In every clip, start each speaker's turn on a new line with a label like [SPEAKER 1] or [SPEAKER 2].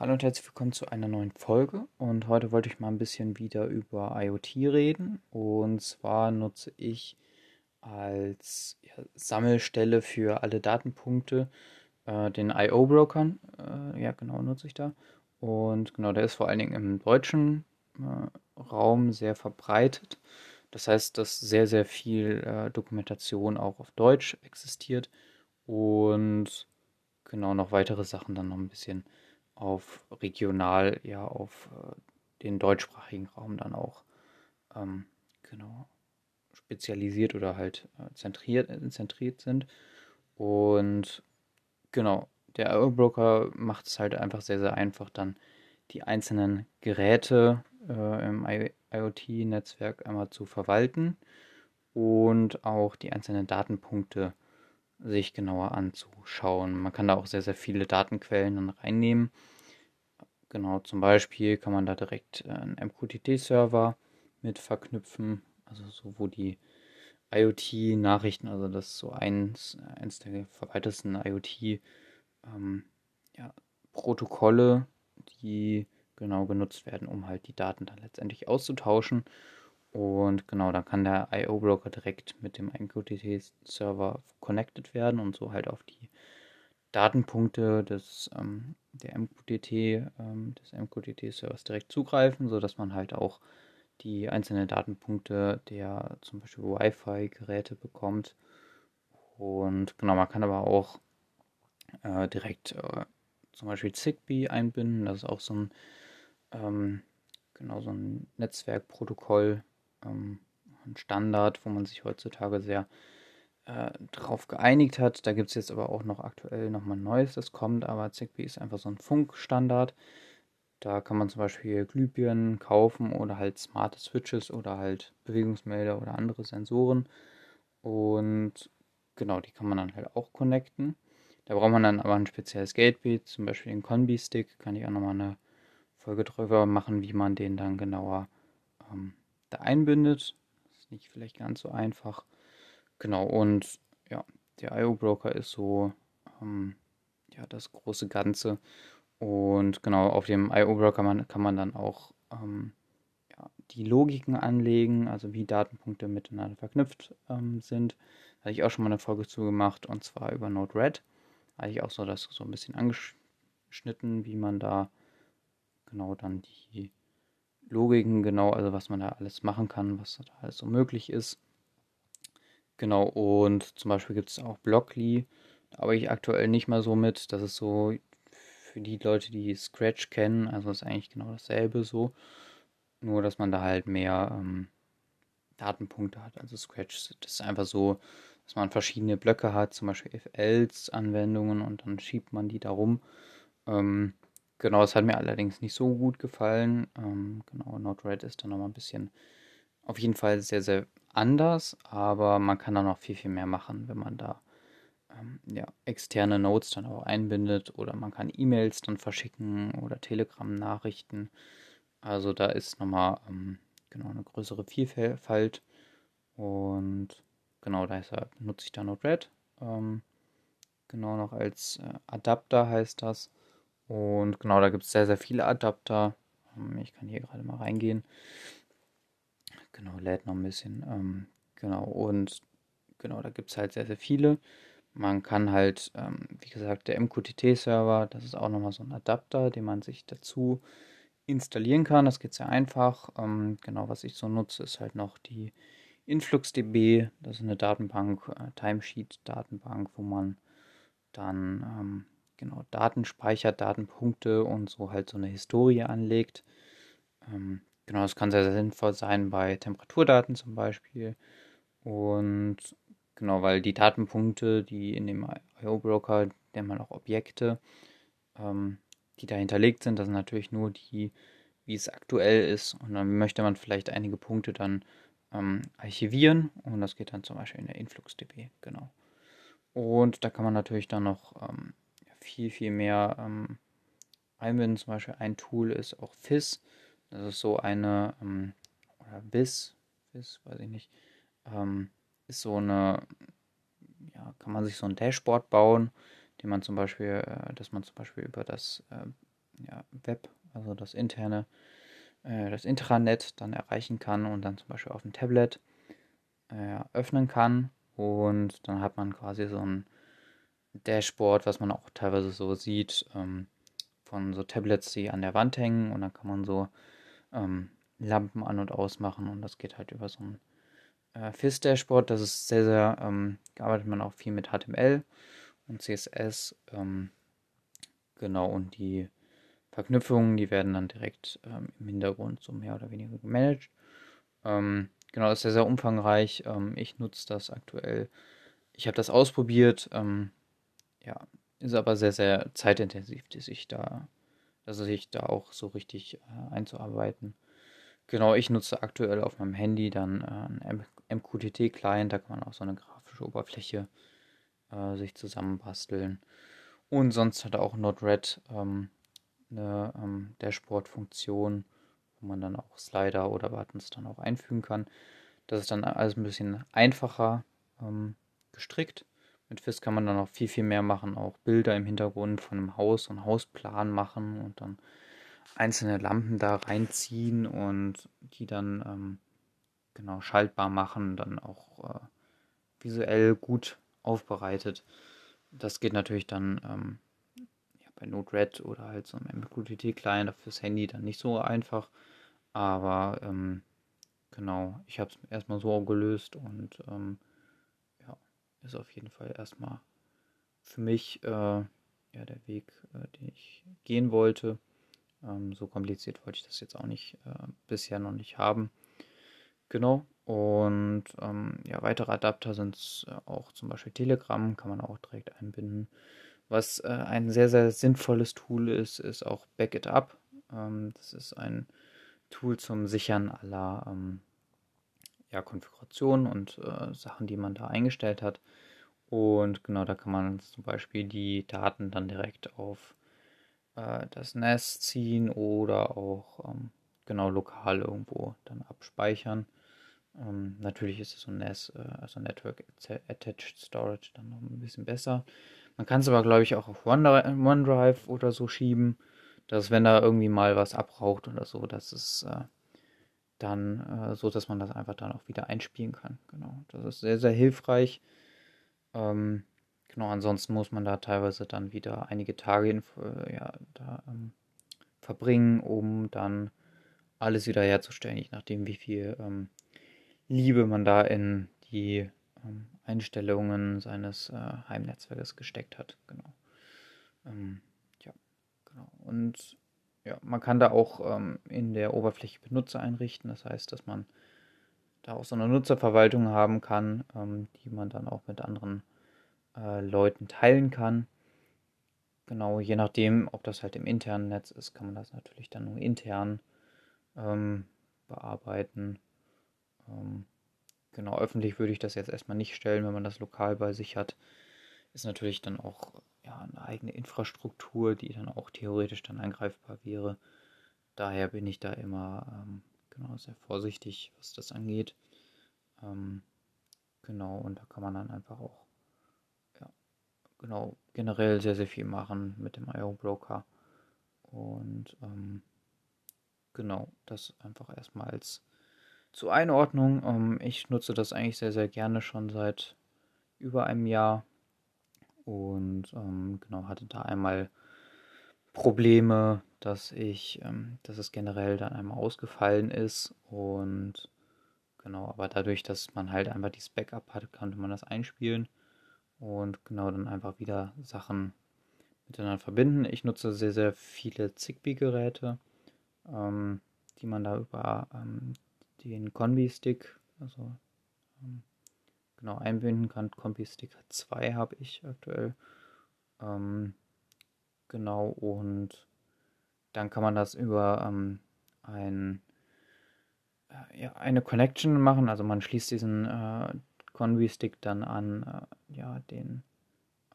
[SPEAKER 1] Hallo und herzlich willkommen zu einer neuen Folge. Und heute wollte ich mal ein bisschen wieder über IoT reden. Und zwar nutze ich als ja, Sammelstelle für alle Datenpunkte äh, den IO-Broker. Äh, ja, genau, nutze ich da. Und genau, der ist vor allen Dingen im deutschen äh, Raum sehr verbreitet. Das heißt, dass sehr, sehr viel äh, Dokumentation auch auf Deutsch existiert und genau noch weitere Sachen dann noch ein bisschen auf regional, ja, auf äh, den deutschsprachigen Raum dann auch ähm, genau spezialisiert oder halt äh, zentriert, äh, zentriert sind. Und genau, der Broker macht es halt einfach sehr, sehr einfach, dann die einzelnen Geräte äh, im IoT-Netzwerk einmal zu verwalten und auch die einzelnen Datenpunkte sich genauer anzuschauen. Man kann da auch sehr, sehr viele Datenquellen dann reinnehmen. Genau, zum Beispiel kann man da direkt äh, einen MQTT-Server mit verknüpfen, also so, wo die IoT-Nachrichten, also das ist so eins, eins der verwaltesten IoT-Protokolle, ähm, ja, die genau genutzt werden, um halt die Daten dann letztendlich auszutauschen. Und genau, dann kann der IO-Broker direkt mit dem MQTT-Server connected werden und so halt auf die Datenpunkte des, ähm, der MQTT, ähm, des MQTT-Servers direkt zugreifen, sodass man halt auch die einzelnen Datenpunkte der zum Beispiel Wi-Fi-Geräte bekommt. Und genau, man kann aber auch äh, direkt äh, zum Beispiel Zigbee einbinden. Das ist auch so ein, ähm, genau, so ein Netzwerkprotokoll, ähm, ein Standard, wo man sich heutzutage sehr äh, drauf geeinigt hat. Da gibt es jetzt aber auch noch aktuell nochmal ein neues, das kommt, aber Zigbee ist einfach so ein Funkstandard. Da kann man zum Beispiel Glühbirnen kaufen oder halt smarte Switches oder halt Bewegungsmelder oder andere Sensoren. Und genau, die kann man dann halt auch connecten. Da braucht man dann aber ein spezielles Gateway, zum Beispiel den Combi-Stick. Kann ich auch nochmal eine Folge drüber machen, wie man den dann genauer ähm, da einbindet. Ist nicht vielleicht ganz so einfach. Genau, und ja, der IO-Broker ist so ähm, ja, das große Ganze. Und genau, auf dem IO-Broker kann man, kann man dann auch ähm, ja, die Logiken anlegen, also wie Datenpunkte miteinander verknüpft ähm, sind. Da hatte ich auch schon mal eine Folge zu gemacht und zwar über Node-RED. Da hatte ich auch so das so ein bisschen angeschnitten, wie man da genau dann die Logiken, genau, also was man da alles machen kann, was da alles so möglich ist. Genau, und zum Beispiel gibt es auch Blockly. Arbeite ich aktuell nicht mal so mit. Das ist so für die Leute, die Scratch kennen, also ist eigentlich genau dasselbe so. Nur, dass man da halt mehr ähm, Datenpunkte hat. Also Scratch, das ist einfach so, dass man verschiedene Blöcke hat, zum Beispiel if-else-Anwendungen und dann schiebt man die da rum. Ähm, genau, das hat mir allerdings nicht so gut gefallen. Ähm, genau, Node-RED ist dann nochmal ein bisschen auf jeden Fall sehr, sehr anders, aber man kann da noch viel, viel mehr machen, wenn man da ähm, ja, externe Notes dann auch einbindet oder man kann E-Mails dann verschicken oder Telegram-Nachrichten. Also da ist nochmal ähm, genau eine größere Vielfalt und genau deshalb nutze ich da Node-RED. Ähm, genau noch als äh, Adapter heißt das. Und genau, da gibt es sehr, sehr viele Adapter. Ähm, ich kann hier gerade mal reingehen. Genau, lädt noch ein bisschen. Ähm, genau, und genau, da gibt es halt sehr, sehr viele. Man kann halt, ähm, wie gesagt, der MQTT-Server, das ist auch nochmal so ein Adapter, den man sich dazu installieren kann. Das geht sehr einfach. Ähm, genau, was ich so nutze, ist halt noch die InfluxDB. Das ist eine Datenbank, äh, Timesheet-Datenbank, wo man dann ähm, genau Daten speichert, Datenpunkte und so halt so eine Historie anlegt. Ähm, Genau, das kann sehr, sehr sinnvoll sein bei Temperaturdaten zum Beispiel. Und genau, weil die Datenpunkte, die in dem IO-Broker, der man auch Objekte, ähm, die da hinterlegt sind, das sind natürlich nur die, wie es aktuell ist. Und dann möchte man vielleicht einige Punkte dann ähm, archivieren und das geht dann zum Beispiel in der InfluxDB, genau. Und da kann man natürlich dann noch ähm, viel, viel mehr ähm, einbinden. Zum Beispiel ein Tool ist auch FIS. Das ist so eine, ähm, oder BIS, BIS, weiß ich nicht, ähm, ist so eine, ja, kann man sich so ein Dashboard bauen, den man zum Beispiel, äh, dass man zum Beispiel über das, äh, ja, Web, also das interne, äh, das Intranet dann erreichen kann und dann zum Beispiel auf dem Tablet äh, öffnen kann. Und dann hat man quasi so ein Dashboard, was man auch teilweise so sieht, ähm, von so Tablets, die an der Wand hängen. Und dann kann man so ähm, Lampen an- und ausmachen. Und das geht halt über so ein äh, FIS-Dashboard. Das ist sehr, sehr, ähm, arbeitet man auch viel mit HTML und CSS. Ähm, genau, und die Verknüpfungen, die werden dann direkt ähm, im Hintergrund so mehr oder weniger gemanagt. Ähm, genau, das ist sehr, sehr umfangreich. Ähm, ich nutze das aktuell. Ich habe das ausprobiert. Ähm, ja, ist aber sehr, sehr zeitintensiv, dass ich da, dass ich da auch so richtig äh, einzuarbeiten. Genau, ich nutze aktuell auf meinem Handy dann äh, einen MQTT-Client, da kann man auch so eine grafische Oberfläche äh, sich zusammenbasteln. Und sonst hat auch Node-RED ähm, eine ähm, Dashboard-Funktion, wo man dann auch Slider oder Buttons dann auch einfügen kann. Das ist dann alles ein bisschen einfacher ähm, gestrickt. Mit FIS kann man dann auch viel, viel mehr machen, auch Bilder im Hintergrund von einem Haus und Hausplan machen und dann einzelne Lampen da reinziehen und die dann ähm, genau schaltbar machen, dann auch äh, visuell gut aufbereitet. Das geht natürlich dann ähm, ja, bei Node-RED oder halt so einem MQTT-Client fürs Handy dann nicht so einfach. Aber ähm, genau, ich habe es erstmal so gelöst und ähm, ist auf jeden Fall erstmal für mich äh, ja, der Weg, äh, den ich gehen wollte. Ähm, so kompliziert wollte ich das jetzt auch nicht äh, bisher noch nicht haben. Genau. Und ähm, ja, weitere Adapter sind äh, auch zum Beispiel Telegram, kann man auch direkt einbinden. Was äh, ein sehr, sehr sinnvolles Tool ist, ist auch Back It Up. Ähm, das ist ein Tool zum Sichern aller ähm, ja, Konfigurationen und äh, Sachen, die man da eingestellt hat. Und genau, da kann man zum Beispiel die Daten dann direkt auf äh, das NAS ziehen oder auch ähm, genau lokal irgendwo dann abspeichern. Ähm, natürlich ist so NAS, äh, also Network Attached Storage, dann noch ein bisschen besser. Man kann es aber, glaube ich, auch auf OneDrive oder so schieben, dass wenn da irgendwie mal was abraucht oder so, dass es äh, dann äh, so, dass man das einfach dann auch wieder einspielen kann. Genau, das ist sehr, sehr hilfreich. Ähm, Genau, ansonsten muss man da teilweise dann wieder einige Tage in, äh, ja, da, ähm, verbringen, um dann alles wieder herzustellen, je nachdem, wie viel ähm, Liebe man da in die ähm, Einstellungen seines äh, Heimnetzwerkes gesteckt hat. Genau. Ähm, ja, genau. Und ja, man kann da auch ähm, in der Oberfläche Benutzer einrichten. Das heißt, dass man da auch so eine Nutzerverwaltung haben kann, ähm, die man dann auch mit anderen äh, Leuten teilen kann. Genau, je nachdem, ob das halt im internen Netz ist, kann man das natürlich dann nur intern ähm, bearbeiten. Ähm, genau, öffentlich würde ich das jetzt erstmal nicht stellen, wenn man das lokal bei sich hat. Ist natürlich dann auch ja, eine eigene Infrastruktur, die dann auch theoretisch dann angreifbar wäre. Daher bin ich da immer ähm, genau sehr vorsichtig, was das angeht. Ähm, genau, und da kann man dann einfach auch genau generell sehr, sehr viel machen mit dem IO-Broker. Und ähm, genau, das einfach erstmal als zur Einordnung. Ähm, ich nutze das eigentlich sehr, sehr gerne schon seit über einem Jahr. Und ähm, genau, hatte da einmal Probleme, dass ich, ähm, dass es generell dann einmal ausgefallen ist. Und genau, aber dadurch, dass man halt einfach dieses Backup hat, konnte man das einspielen und genau dann einfach wieder Sachen miteinander verbinden. Ich nutze sehr, sehr viele Zigbee-Geräte, ähm, die man da über ähm, den Combi-Stick, also ähm, genau einbinden kann. Combi-Stick 2 habe ich aktuell. Ähm, genau, und dann kann man das über ähm, ein, äh, ja, eine Connection machen. Also man schließt diesen äh, Convi-Stick dann an äh, ja, den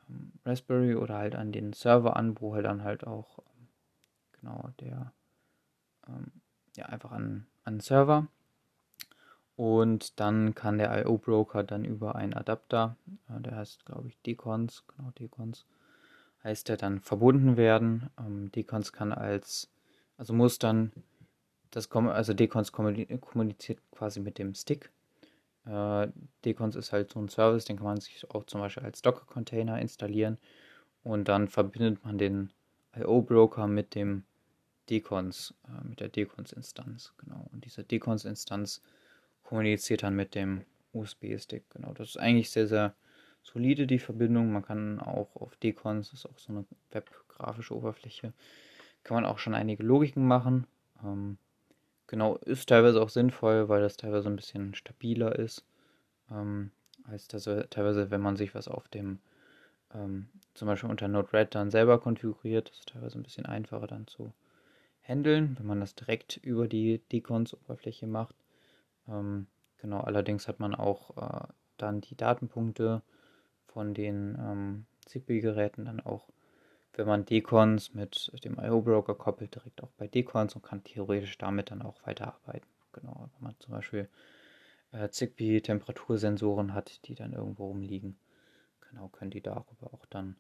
[SPEAKER 1] ähm, Raspberry oder halt an den Server an, wo halt dann halt auch ähm, genau der ähm, ja einfach an, an Server und dann kann der IO-Broker dann über einen Adapter, äh, der heißt glaube ich Decons, genau Decons, heißt der dann verbunden werden. Ähm, Decons kann als, also muss dann, das, also Decons kommuniziert quasi mit dem Stick. Äh, Decons ist halt so ein Service, den kann man sich auch zum Beispiel als Docker-Container installieren und dann verbindet man den IO-Broker mit dem Decons, äh, mit der Decons-Instanz, genau. Und diese Decons-Instanz kommuniziert dann mit dem USB-Stick, genau. Das ist eigentlich sehr, sehr solide, die Verbindung. Man kann auch auf Decons, das ist auch so eine webgrafische Oberfläche, kann man auch schon einige Logiken machen. Ähm, genau, ist teilweise auch sinnvoll, weil das teilweise ein bisschen stabiler ist. Ähm, als das, teilweise, wenn man sich was auf dem, ähm, zum Beispiel unter Node-RED dann selber konfiguriert, das ist teilweise ein bisschen einfacher dann zu handeln, wenn man das direkt über die Decons-Oberfläche macht. Ähm, genau, allerdings hat man auch äh, dann die Datenpunkte von den ähm, Zigbee-Geräten dann auch, wenn man Decons mit dem IO-Broker koppelt, direkt auch bei Decons und kann theoretisch damit dann auch weiterarbeiten. Genau, wenn man zum Beispiel äh, Zigbee-Temperatursensoren hat, die dann irgendwo rumliegen, genau, können die darüber auch dann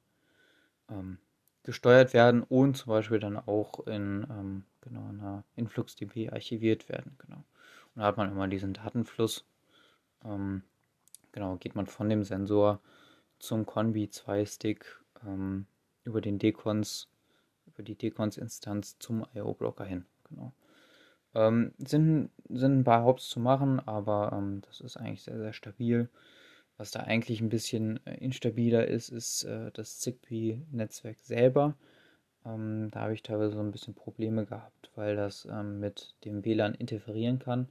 [SPEAKER 1] ähm, gesteuert werden und zum Beispiel dann auch in ähm, genau, einer InfluxDB archiviert werden. Genau. Und da hat man immer diesen Datenfluss. Ähm, genau, geht man von dem Sensor zum Conbi 2 Stick ähm, über den Decons, über die Decons-Instanz zum IO-Blocker hin. Genau. Ähm, sind, sind ein paar Hops zu machen, aber ähm, das ist eigentlich sehr, sehr stabil. Was da eigentlich ein bisschen äh, instabiler ist, ist äh, das Zigbee-Netzwerk selber. Ähm, da habe ich teilweise so ein bisschen Probleme gehabt, weil das ähm, mit dem WLAN interferieren kann.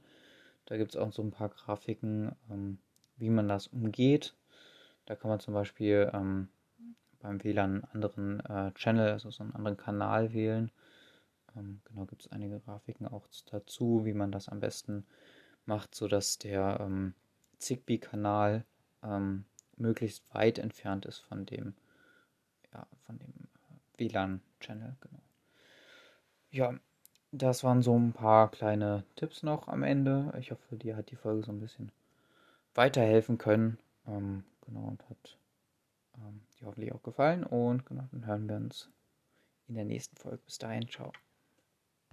[SPEAKER 1] Da gibt es auch so ein paar Grafiken, ähm, wie man das umgeht. Da kann man zum Beispiel ähm, beim WLAN einen anderen äh, Channel, also so einen anderen Kanal wählen. Ähm, genau, gibt es einige Grafiken auch dazu, wie man das am besten macht, sodass der ähm, Zigbee-Kanal ähm, möglichst weit entfernt ist von dem, ja, von dem äh, WLAN-Channel. Genau. Ja, das waren so ein paar kleine Tipps noch am Ende. Ich hoffe, dir hat die Folge so ein bisschen weiterhelfen können. Ähm, genau, und hat ähm, dir hoffentlich auch gefallen. Und genau, dann hören wir uns in der nächsten Folge. Bis dahin, ciao.